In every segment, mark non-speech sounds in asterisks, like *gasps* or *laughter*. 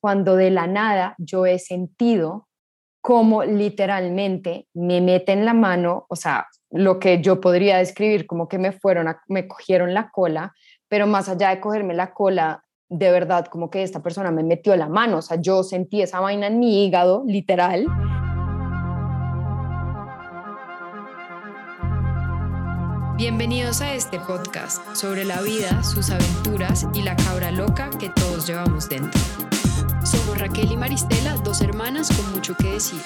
cuando de la nada yo he sentido como literalmente me meten la mano, o sea, lo que yo podría describir como que me fueron, a, me cogieron la cola, pero más allá de cogerme la cola, de verdad como que esta persona me metió la mano, o sea, yo sentí esa vaina en mi hígado, literal. Bienvenidos a este podcast sobre la vida, sus aventuras y la cabra loca que todos llevamos dentro. Raquel y Maristela, dos hermanas con mucho que decir.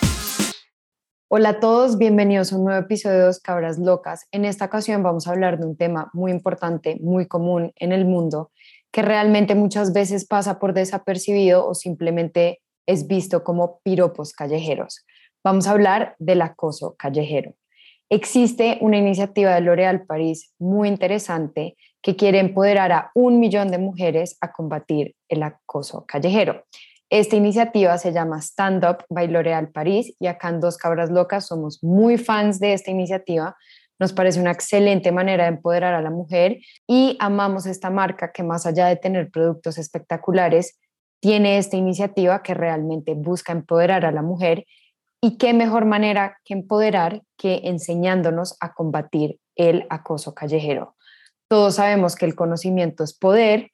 Hola a todos, bienvenidos a un nuevo episodio de Dos Cabras Locas. En esta ocasión vamos a hablar de un tema muy importante, muy común en el mundo, que realmente muchas veces pasa por desapercibido o simplemente es visto como piropos callejeros. Vamos a hablar del acoso callejero. Existe una iniciativa de L'Oréal París muy interesante que quiere empoderar a un millón de mujeres a combatir el acoso callejero. Esta iniciativa se llama Stand Up by L'Oréal París y acá en Dos Cabras Locas somos muy fans de esta iniciativa. Nos parece una excelente manera de empoderar a la mujer y amamos esta marca que más allá de tener productos espectaculares, tiene esta iniciativa que realmente busca empoderar a la mujer y qué mejor manera que empoderar que enseñándonos a combatir el acoso callejero. Todos sabemos que el conocimiento es poder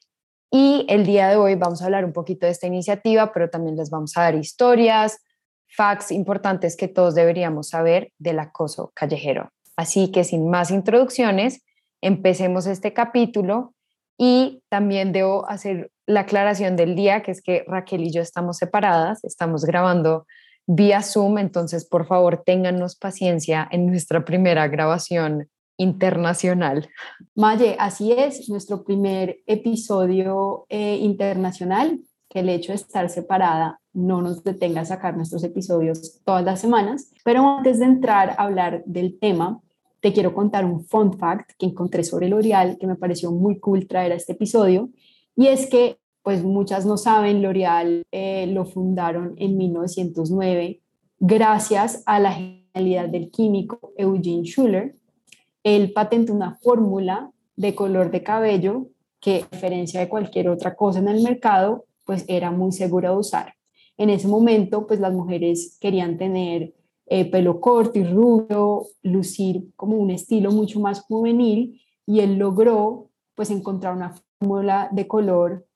y el día de hoy vamos a hablar un poquito de esta iniciativa, pero también les vamos a dar historias, facts importantes que todos deberíamos saber del acoso callejero. Así que sin más introducciones, empecemos este capítulo y también debo hacer la aclaración del día, que es que Raquel y yo estamos separadas, estamos grabando vía Zoom, entonces por favor téngannos paciencia en nuestra primera grabación internacional. Maye, así es, nuestro primer episodio eh, internacional, que el hecho de estar separada no nos detenga a sacar nuestros episodios todas las semanas, pero antes de entrar a hablar del tema, te quiero contar un fun fact que encontré sobre L'Oreal que me pareció muy cool traer a este episodio, y es que pues muchas no saben, L'Oreal eh, lo fundaron en 1909 gracias a la genialidad del químico Eugene Schuller. Él patentó una fórmula de color de cabello que, a diferencia de cualquier otra cosa en el mercado, pues era muy segura de usar. En ese momento, pues las mujeres querían tener eh, pelo corto y rubio, lucir como un estilo mucho más juvenil y él logró pues encontrar una fórmula de color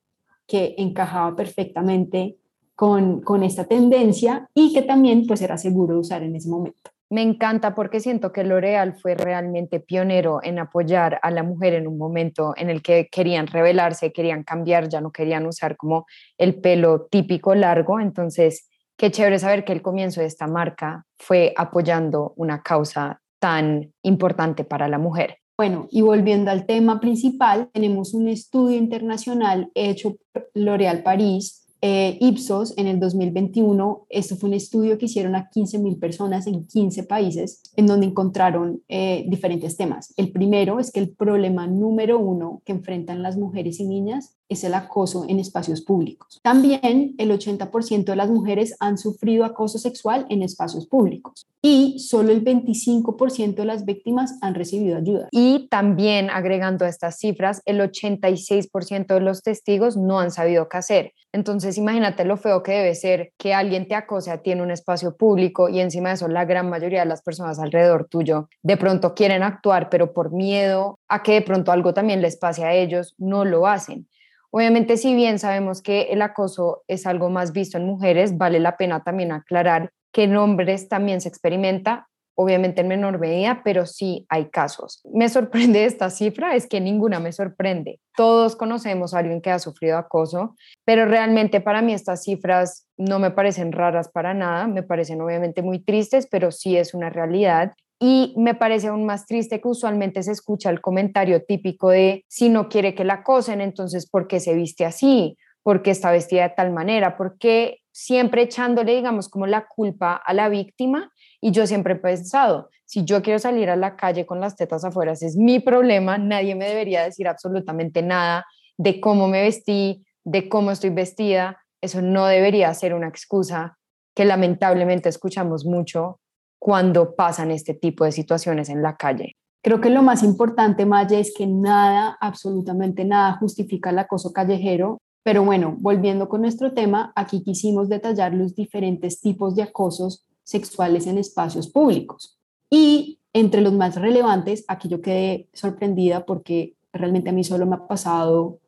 que encajaba perfectamente con, con esta tendencia y que también pues era seguro de usar en ese momento. Me encanta porque siento que L'Oreal fue realmente pionero en apoyar a la mujer en un momento en el que querían rebelarse, querían cambiar, ya no querían usar como el pelo típico largo. Entonces, qué chévere saber que el comienzo de esta marca fue apoyando una causa tan importante para la mujer. Bueno, y volviendo al tema principal, tenemos un estudio internacional hecho por L'Oréal París eh, Ipsos en el 2021, esto fue un estudio que hicieron a 15.000 personas en 15 países, en donde encontraron eh, diferentes temas. El primero es que el problema número uno que enfrentan las mujeres y niñas es el acoso en espacios públicos. También el 80% de las mujeres han sufrido acoso sexual en espacios públicos y solo el 25% de las víctimas han recibido ayuda. Y también agregando a estas cifras, el 86% de los testigos no han sabido qué hacer. Entonces, imagínate lo feo que debe ser que alguien te acose a ti en un espacio público y encima de eso la gran mayoría de las personas alrededor tuyo de pronto quieren actuar, pero por miedo a que de pronto algo también les pase a ellos, no lo hacen. Obviamente, si bien sabemos que el acoso es algo más visto en mujeres, vale la pena también aclarar que en hombres también se experimenta, obviamente en menor medida, pero sí hay casos. Me sorprende *laughs* esta cifra, es que ninguna me sorprende. Todos conocemos a alguien que ha sufrido acoso, pero realmente para mí estas cifras no me parecen raras para nada, me parecen obviamente muy tristes, pero sí es una realidad y me parece aún más triste que usualmente se escucha el comentario típico de si no quiere que la acosen, entonces ¿por qué se viste así? ¿Por qué está vestida de tal manera? ¿Por qué siempre echándole, digamos, como la culpa a la víctima? Y yo siempre he pensado, si yo quiero salir a la calle con las tetas afuera, es mi problema, nadie me debería decir absolutamente nada de cómo me vestí, de cómo estoy vestida. Eso no debería ser una excusa que lamentablemente escuchamos mucho cuando pasan este tipo de situaciones en la calle. Creo que lo más importante, Maya, es que nada, absolutamente nada justifica el acoso callejero. Pero bueno, volviendo con nuestro tema, aquí quisimos detallar los diferentes tipos de acosos sexuales en espacios públicos. Y entre los más relevantes, aquí yo quedé sorprendida porque realmente a mí solo me ha pasado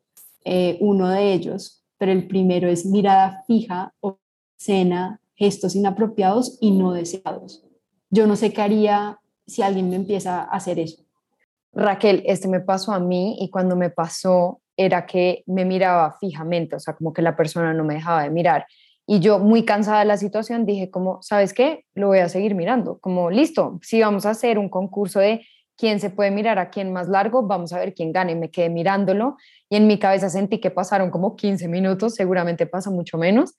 eh, uno de ellos, pero el primero es mirada fija, cena, gestos inapropiados y no deseados. Yo no sé qué haría si alguien me empieza a hacer eso. Raquel, este me pasó a mí y cuando me pasó era que me miraba fijamente, o sea, como que la persona no me dejaba de mirar. Y yo, muy cansada de la situación, dije como, ¿sabes qué? Lo voy a seguir mirando. Como, listo, si vamos a hacer un concurso de quién se puede mirar a quién más largo, vamos a ver quién gana. Y me quedé mirándolo y en mi cabeza sentí que pasaron como 15 minutos, seguramente pasa mucho menos.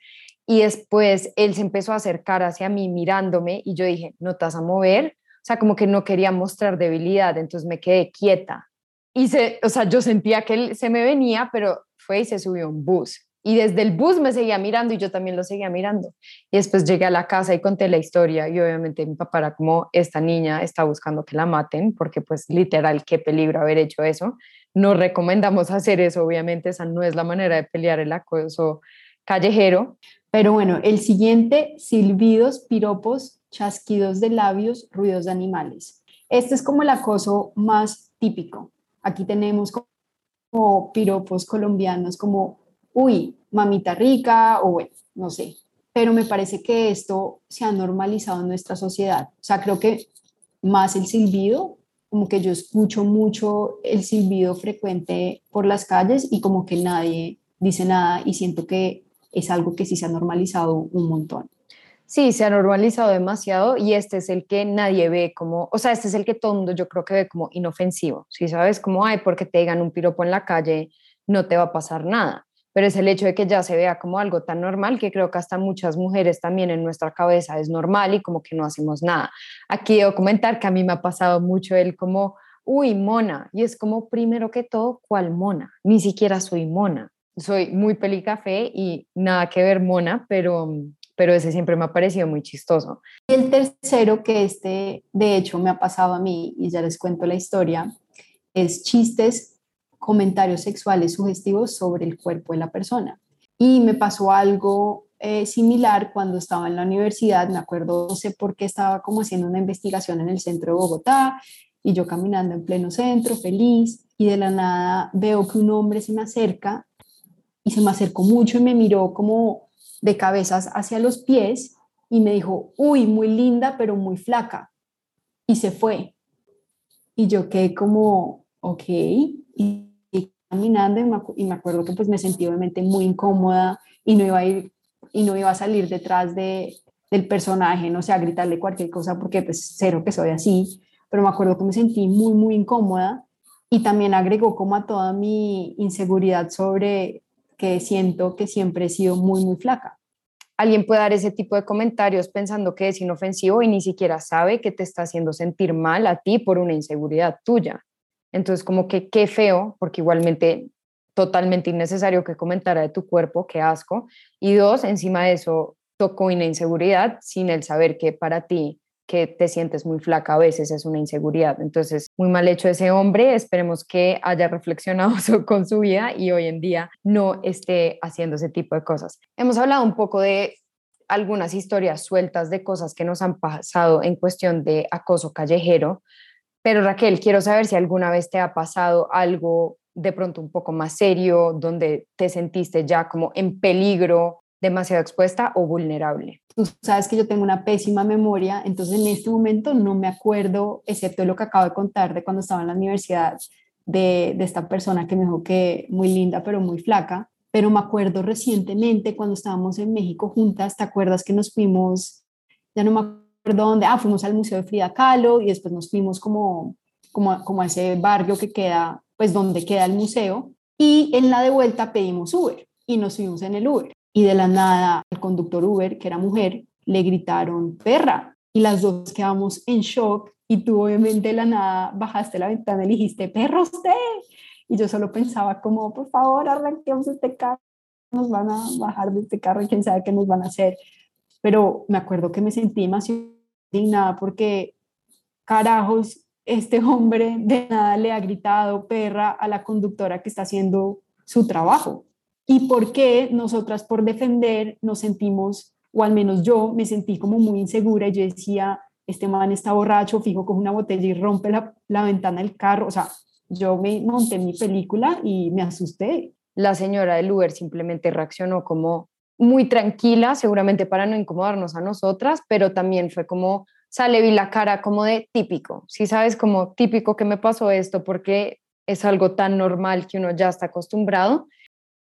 Y después él se empezó a acercar hacia mí mirándome y yo dije, no te vas a mover. O sea, como que no quería mostrar debilidad, entonces me quedé quieta. Y se, o sea, yo sentía que él se me venía, pero fue y se subió un bus. Y desde el bus me seguía mirando y yo también lo seguía mirando. Y después llegué a la casa y conté la historia y obviamente mi papá era como, esta niña está buscando que la maten, porque pues literal, qué peligro haber hecho eso. No recomendamos hacer eso, obviamente, esa no es la manera de pelear el acoso callejero. Pero bueno, el siguiente, silbidos, piropos, chasquidos de labios, ruidos de animales. Este es como el acoso más típico. Aquí tenemos como piropos colombianos como uy, mamita rica o bueno, no sé. Pero me parece que esto se ha normalizado en nuestra sociedad. O sea, creo que más el silbido, como que yo escucho mucho el silbido frecuente por las calles y como que nadie dice nada y siento que es algo que sí se ha normalizado un montón. Sí, se ha normalizado demasiado y este es el que nadie ve como, o sea, este es el que todo mundo yo creo que ve como inofensivo, ¿sí sabes? Como, ay, porque te digan un piropo en la calle, no te va a pasar nada pero es el hecho de que ya se vea como algo tan normal que creo que hasta muchas mujeres también en nuestra cabeza es normal y como que no hacemos nada. Aquí debo comentar que a mí me ha pasado mucho el como, uy, mona, y es como primero que todo, ¿cuál mona? Ni siquiera soy mona, soy muy pelicafé y nada que ver mona, pero, pero ese siempre me ha parecido muy chistoso. Y el tercero, que este de hecho me ha pasado a mí, y ya les cuento la historia, es chistes comentarios sexuales sugestivos sobre el cuerpo de la persona. Y me pasó algo eh, similar cuando estaba en la universidad, me acuerdo, no sé por qué estaba como haciendo una investigación en el centro de Bogotá y yo caminando en pleno centro, feliz, y de la nada veo que un hombre se me acerca y se me acercó mucho y me miró como de cabezas hacia los pies y me dijo, uy, muy linda, pero muy flaca. Y se fue. Y yo quedé como, ok, y caminando y me, acuerdo que pues me sentí obviamente muy incómoda y no iba a ir y no iba a salir detrás de, del personaje, no sé, gritarle cualquier cosa porque pues cero que soy así, pero me acuerdo que me sentí muy, muy incómoda y también agregó como a toda mi inseguridad sobre que siento que siempre he sido muy, muy flaca. Alguien puede dar ese tipo de comentarios pensando que es inofensivo y ni siquiera sabe que te está haciendo sentir mal a ti por una inseguridad tuya. Entonces, como que qué feo, porque igualmente totalmente innecesario que comentara de tu cuerpo, qué asco. Y dos, encima de eso, tocó una inseguridad sin el saber que para ti que te sientes muy flaca a veces es una inseguridad. Entonces, muy mal hecho ese hombre, esperemos que haya reflexionado *laughs* con su vida y hoy en día no esté haciendo ese tipo de cosas. Hemos hablado un poco de algunas historias sueltas de cosas que nos han pasado en cuestión de acoso callejero, pero Raquel, quiero saber si alguna vez te ha pasado algo de pronto un poco más serio, donde te sentiste ya como en peligro, demasiado expuesta o vulnerable. Tú sabes que yo tengo una pésima memoria, entonces en este momento no me acuerdo, excepto lo que acabo de contar de cuando estaba en la universidad, de, de esta persona que me dijo que muy linda, pero muy flaca. Pero me acuerdo recientemente cuando estábamos en México juntas, ¿te acuerdas que nos fuimos? Ya no me acuerdo dónde, ah, fuimos al Museo de Frida Kahlo y después nos fuimos como, como, como a ese barrio que queda, pues donde queda el museo, y en la de vuelta pedimos Uber y nos subimos en el Uber. Y de la nada, el conductor Uber, que era mujer, le gritaron perra y las dos quedamos en shock y tú obviamente de la nada bajaste la ventana y dijiste, perro usted. Y yo solo pensaba como, por favor, arranquemos este carro, nos van a bajar de este carro y quién sabe qué nos van a hacer. Pero me acuerdo que me sentí demasiado indignada porque, carajos, este hombre de nada le ha gritado perra a la conductora que está haciendo su trabajo. Y por qué nosotras por defender nos sentimos, o al menos yo me sentí como muy insegura y yo decía, este man está borracho, fijo con una botella y rompe la, la ventana del carro, o sea, yo me monté mi película y me asusté. La señora del Uber simplemente reaccionó como muy tranquila, seguramente para no incomodarnos a nosotras, pero también fue como, sale vi la cara como de típico, si sabes, como típico que me pasó esto porque es algo tan normal que uno ya está acostumbrado.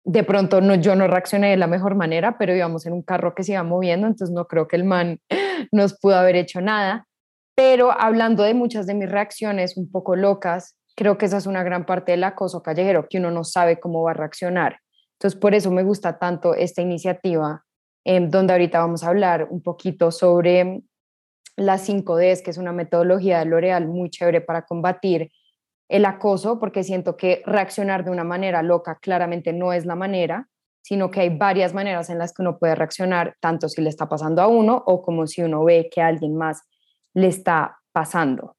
De pronto no, yo no reaccioné de la mejor manera, pero íbamos en un carro que se iba moviendo, entonces no creo que el man *gasps* nos pudo haber hecho nada. Pero hablando de muchas de mis reacciones un poco locas, creo que esa es una gran parte del acoso callejero, que uno no sabe cómo va a reaccionar. Entonces, por eso me gusta tanto esta iniciativa, eh, donde ahorita vamos a hablar un poquito sobre las 5Ds, que es una metodología de L'Oreal muy chévere para combatir el acoso, porque siento que reaccionar de una manera loca claramente no es la manera, sino que hay varias maneras en las que uno puede reaccionar, tanto si le está pasando a uno o como si uno ve que a alguien más le está pasando.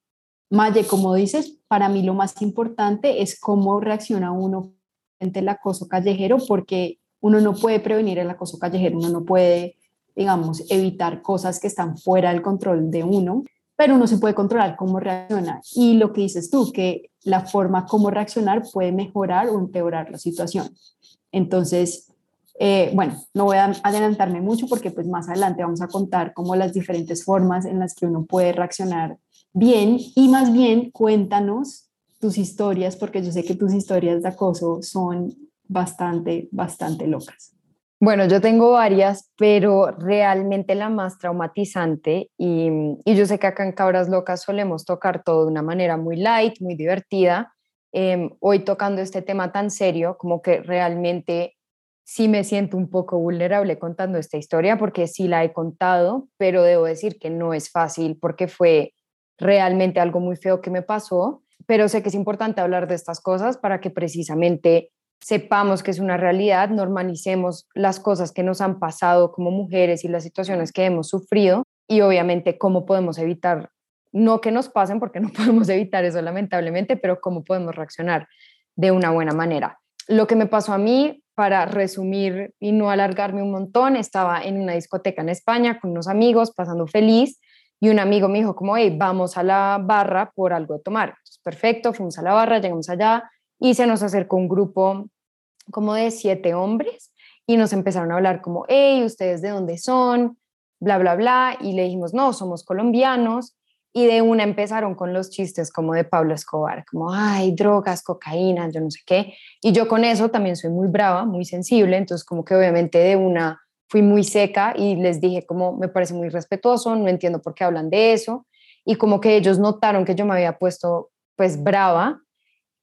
Maye, como dices, para mí lo más importante es cómo reacciona uno frente al acoso callejero, porque uno no puede prevenir el acoso callejero, uno no puede, digamos, evitar cosas que están fuera del control de uno, pero uno se puede controlar cómo reacciona. Y lo que dices tú, que la forma como reaccionar puede mejorar o empeorar la situación. Entonces, eh, bueno, no voy a adelantarme mucho porque pues más adelante vamos a contar como las diferentes formas en las que uno puede reaccionar bien y más bien cuéntanos tus historias porque yo sé que tus historias de acoso son bastante, bastante locas. Bueno, yo tengo varias, pero realmente la más traumatizante, y, y, yo sé que acá en Cabras Locas solemos tocar todo de una manera muy light, muy divertida. Em, hoy tocando este tema tan serio, como que realmente sí me siento un poco vulnerable contando esta historia, porque sí la he contado, pero debo decir que no es fácil porque fue realmente algo muy feo que me pasó, pero sé que es importante hablar de estas cosas para que precisamente sepamos que es una realidad, normalicemos las cosas que nos han pasado como mujeres y las situaciones que hemos sufrido y obviamente cómo podemos evitar, no que nos pasen porque no *laughs* podemos evitar eso lamentablemente, pero cómo podemos reaccionar de una buena manera. Lo que me pasó a mí, para resumir y no alargarme un montón, estaba en una discoteca en España con unos amigos, pasando feliz, y un amigo me dijo como, hey, vamos a la barra por algo de tomar. Perfecto, fuimos a la barra, llegamos allá y se nos acercó un grupo como de siete hombres y nos empezaron a hablar como, hey, ¿ustedes de dónde son? Bla, bla, bla. Y le dijimos, no, somos colombianos. Y de una empezaron con los chistes como de Pablo Escobar, como, ay, drogas, cocaína, yo no sé qué. Y yo con eso también soy muy brava, muy sensible, entonces como que obviamente de una fui muy seca y les dije como me parece muy respetuoso, no entiendo por qué hablan de eso y como que ellos notaron que yo me había puesto pues brava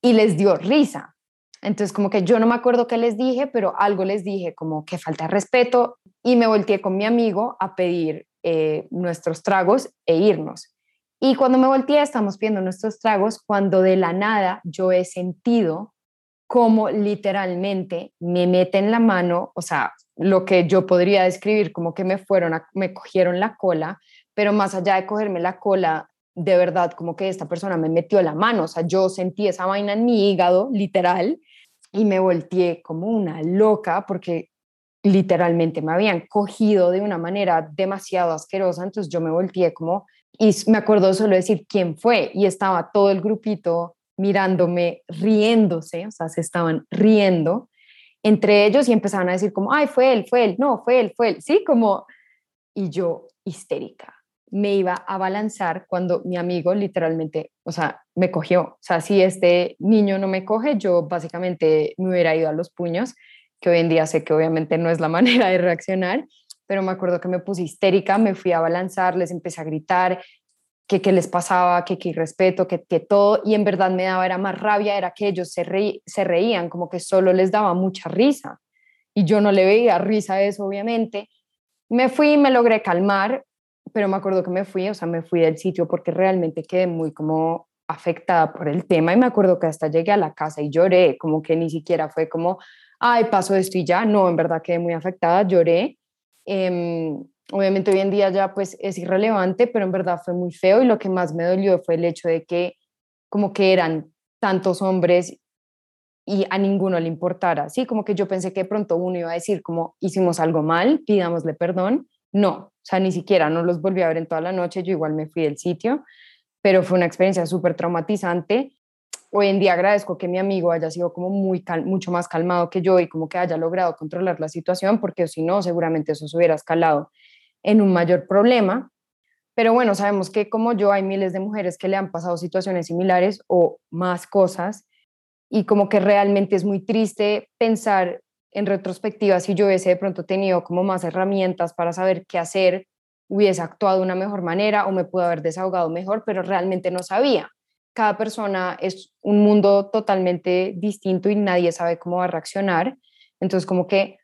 y les dio risa. Entonces como que yo no me acuerdo qué les dije, pero algo les dije como que falta respeto y me volteé con mi amigo a pedir eh, nuestros tragos e irnos. Y cuando me volteé, estamos pidiendo nuestros tragos, cuando de la nada yo he sentido como literalmente me meten la mano, o sea, lo que yo podría describir como que me fueron, me cogieron la cola, pero más allá de cogerme la cola, de verdad, como que esta persona me metió la mano, o sea, yo sentí esa vaina en mi hígado, literal, y me volteé como una loca porque literalmente me habían cogido de una manera demasiado asquerosa, entonces yo me volteé como, y me acuerdo solo decir quién fue, y estaba todo el grupito mirándome, riéndose, o sea, se estaban riendo, entre ellos y empezaban a decir como, ay, fue él, fue él, no, fue él, fue él, sí, como, y yo histérica, me iba a balanzar cuando mi amigo literalmente, o sea, me cogió, o sea, si este niño no me coge, yo básicamente me hubiera ido a los puños, que hoy en día sé que obviamente no es la *laughs* manera de reaccionar, pero me acuerdo que me puse histérica, me fui a balanzar, les empecé a gritar, que qué les pasaba, que qué irrespeto, que, que todo, y en verdad me daba era más rabia, era que ellos se, se reían, como que solo les daba mucha risa, y yo no le veía risa a eso, obviamente. Me fui, me logré calmar, pero me acuerdo que me fui, o sea, me fui del sitio porque realmente quedé muy como afectada por el tema y me acuerdo que hasta llegué a la casa y lloré, como que ni siquiera fue como, ay, pasó esto y ya, no, en verdad quedé muy afectada, lloré. Eh, obviamente hoy en día ya pues es irrelevante, pero en verdad fue muy feo y lo que más me dolió fue el hecho de que como que eran tantos hombres y a ninguno le importara, ¿sí? Como que yo pensé que pronto uno iba a decir como hicimos algo mal, pidámosle perdón. No, o sea, ni siquiera no los volví a ver en toda la noche, yo igual me fui del sitio, pero fue una experiencia súper traumatizante. Hoy en día agradezco que mi amigo haya sido como muy mucho más calmado que yo y como que haya logrado controlar la situación, porque si no, seguramente eso se hubiera escalado en un mayor problema. Pero bueno, sabemos que como yo hay miles de mujeres que le han pasado situaciones similares o más cosas y como que realmente es muy triste pensar en retrospectiva si yo hubiese de pronto tenido como más herramientas para saber qué hacer, hubiese actuado de una mejor manera o me pudo haber desahogado mejor, pero realmente no sabía. Cada persona es un mundo totalmente distinto y nadie sabe cómo va a reaccionar. Entonces, como que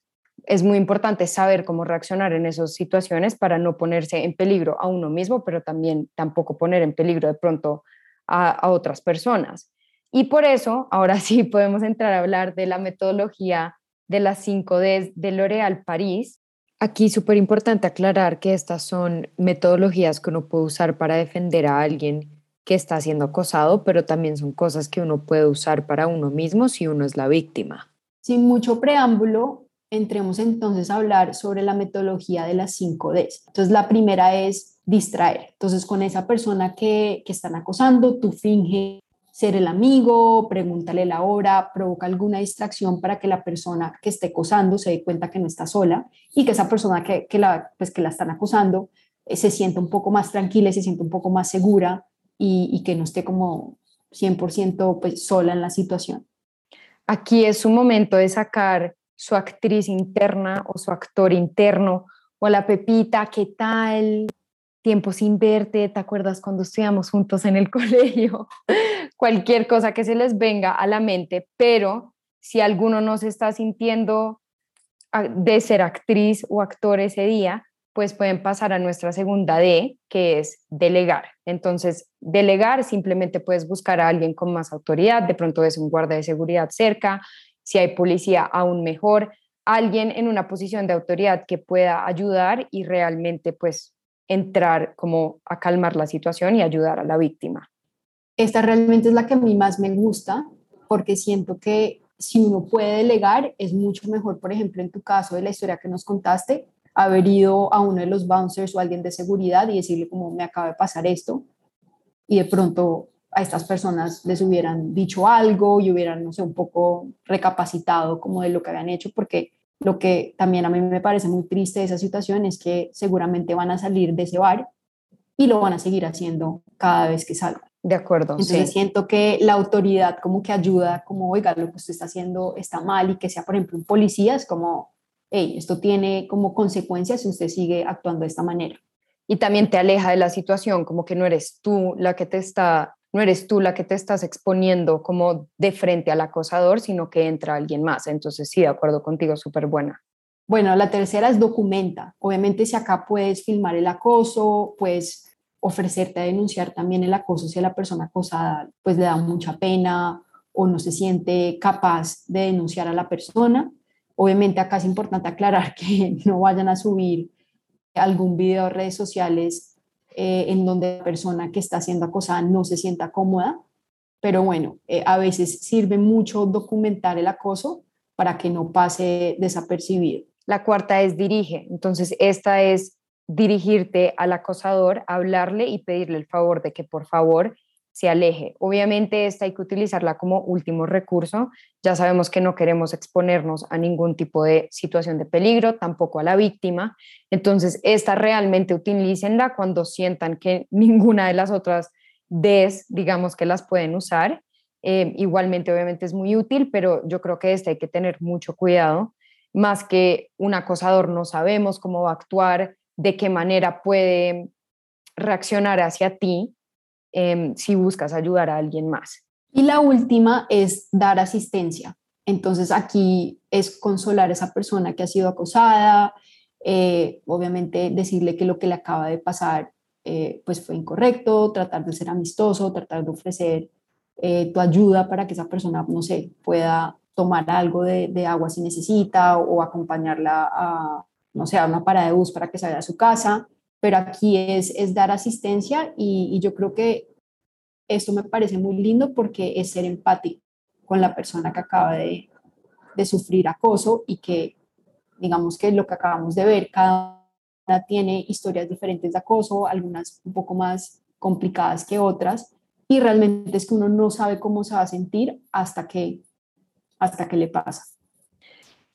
es muy importante saber cómo reaccionar en esas situaciones para no ponerse en peligro a uno mismo, pero también tampoco poner en peligro de pronto a otras personas. Y por eso, ahora *laughs* sí podemos entrar a hablar de la metodología de las 5 D de L'Oréal París. Aquí súper importante aclarar que estas son metodologías que uno puede usar para defender a alguien que está siendo acosado, pero también son cosas que uno puede usar para uno mismo si uno es la víctima. Sin mucho preámbulo, entremos entonces a hablar sobre la metodología de las 5 D. Entonces, la primera es distraer. Entonces, con esa persona que, que están acosando, tú finge ser el amigo, pregúntale la hora, provoca alguna distracción para que la persona que esté acosando se dé cuenta que no está sola y que esa persona que, la, pues, que la están acosando eh, se sienta un poco más tranquila, se sienta un poco más segura y, que no esté como 100% pues, sola en la situación. Aquí es su momento de sacar su actriz interna o su actor interno o la Pepita, ¿qué tal? Tiempo sin verte, ¿te acuerdas cuando estudiamos juntos en el *laughs* colegio? Cualquier cosa que se les venga a la mente, pero si alguno no se está sintiendo ah, de ser actriz o actor ese día, pues pueden pasar a nuestra segunda D, que es delegar. Entonces, delegar simplemente puedes buscar a alguien con más autoridad, de pronto es un guardia de seguridad cerca, si hay policía aún mejor, alguien en una posición de autoridad que pueda ayudar y realmente pues entrar como a calmar la situación y ayudar a la víctima. Esta realmente es la que a mí más me gusta porque siento que si uno puede delegar es mucho mejor, por ejemplo, en tu caso de la historia que nos contaste, haber ido a uno de los bouncers o alguien de seguridad y decirle como me acaba de pasar esto y de pronto a estas personas les hubieran dicho algo y hubieran, no sé, un poco recapacitado como de lo que habían hecho, porque lo que también a mí me parece muy triste de esa situación es que seguramente van a salir de ese bar y lo van a seguir haciendo cada vez que salgan. De acuerdo. Entonces siento que la autoridad como que ayuda, como, oiga, lo que usted está haciendo está mal y que sea, por ejemplo, un policía, es como, hey, esto tiene como consecuencias si usted sigue actuando de esta manera. Y también te aleja de la situación, como que no eres tú la que te está no eres tú la que te estás exponiendo como de frente al acosador, sino que entra alguien más. Entonces, sí, de acuerdo contigo, súper buena. Bueno, la tercera es documenta. Obviamente, si acá puedes filmar el acoso, puedes ofrecerte a denunciar también el acoso si a la persona acosada pues le da mucha pena o no se siente capaz de denunciar a la persona. Obviamente acá es importante aclarar *laughs* que no vayan a subir algún video a redes sociales eh, en donde la persona que está siendo acosada no se sienta cómoda, pero bueno, eh, a veces sirve mucho documentar el acoso para que no pase desapercibido. La cuarta es dirige, entonces esta es dirigirte al acosador, hablarle y pedirle el favor de que por favor se aleje. Obviamente esta hay que utilizarla como último recurso. Ya sabemos que no queremos exponernos a ningún tipo de situación de peligro, tampoco a la víctima. Entonces, esta realmente utilícenla cuando sientan que *laughs* ninguna de las otras Ds, digamos que las pueden usar. Eh, igualmente, obviamente es muy útil, pero yo creo que esta hay que tener mucho cuidado. Más que un acosador, no sabemos cómo va a actuar, de qué manera puede reaccionar hacia ti Em, si buscas ayudar a alguien más. Y la última es dar asistencia. Entonces aquí es consolar a esa persona que ha sido acosada, eh, obviamente decirle que lo que le acaba de pasar eh, pues fue incorrecto, tratar de ser amistoso, tratar de ofrecer eh, tu ayuda para que esa persona, no sé, pueda tomar algo de, de, agua si necesita o acompañarla a, no sé, a una parada de bus para que salga a su casa pero aquí es, es dar asistencia y, yo creo que esto me parece muy lindo porque es ser empático. con la persona que acaba de, de sufrir acoso y que digamos que lo que acabamos de ver, cada una tiene historias diferentes de acoso, algunas un poco más complicadas que otras, y realmente es que uno no sabe cómo se va a sentir hasta que, hasta que le pasa.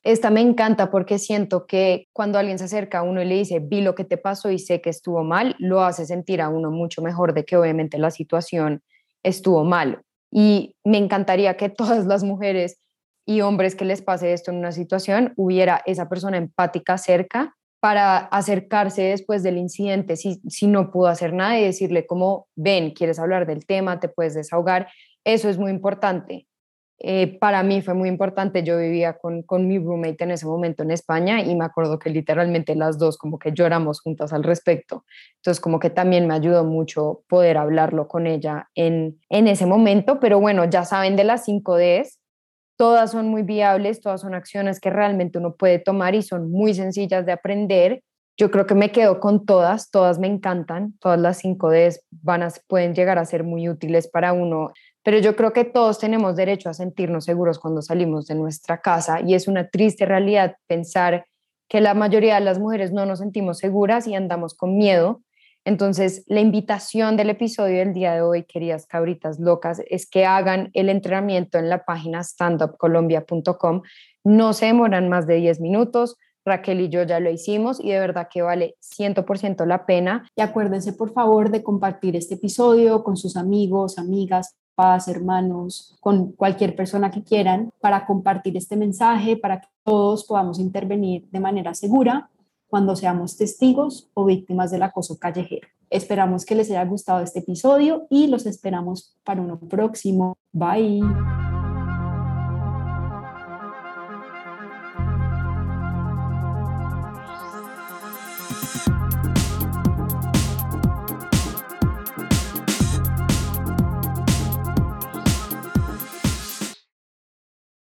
Esta me encanta porque siento que cuando alguien se acerca a uno y le dice, vi lo que te pasó y sé que estuvo mal, lo hace sentir a uno mucho mejor de que obviamente la situación estuvo mal. Y me encantaría que *laughs* todas las mujeres y hombres que les pase esto en una situación, hubiera esa persona empática cerca para acercarse después del incidente, si, si no pudo hacer nada y decirle como, ven, quieres hablar del tema, te puedes desahogar. Eso es muy importante. Eh, para mí fue muy importante, yo vivía con, con mi roommate en ese momento en España y me acuerdo que literalmente las dos como que lloramos juntas al respecto. Entonces como que también me ayudó mucho poder hablarlo con ella en, en ese momento, pero bueno, ya saben de las 5 Ds, todas son muy viables, todas son acciones que realmente uno puede tomar y son muy sencillas de aprender. Yo creo que me quedo con todas, todas me encantan, todas las 5 Ds van a, pueden llegar a ser muy útiles para uno, pero yo creo que todos tenemos derecho a sentirnos seguros cuando salimos de nuestra casa y es una triste realidad pensar que la mayoría de las mujeres no nos sentimos seguras y andamos con miedo entonces, la invitación del episodio del día de hoy, queridas cabritas locas, es que hagan el entrenamiento en la página standupcolombia.com. No se demoran más de 10 minutos. Raquel y yo ya lo hicimos y de verdad que vale 100% la pena. Y acuérdense por favor de compartir este episodio con sus amigos, amigas, papás, hermanos, con cualquier persona que quieran para compartir este mensaje, para que todos podamos intervenir de manera segura cuando seamos testigos o víctimas del acoso callejero. Esperamos que les haya gustado este episodio y los esperamos para uno próximo. Bye.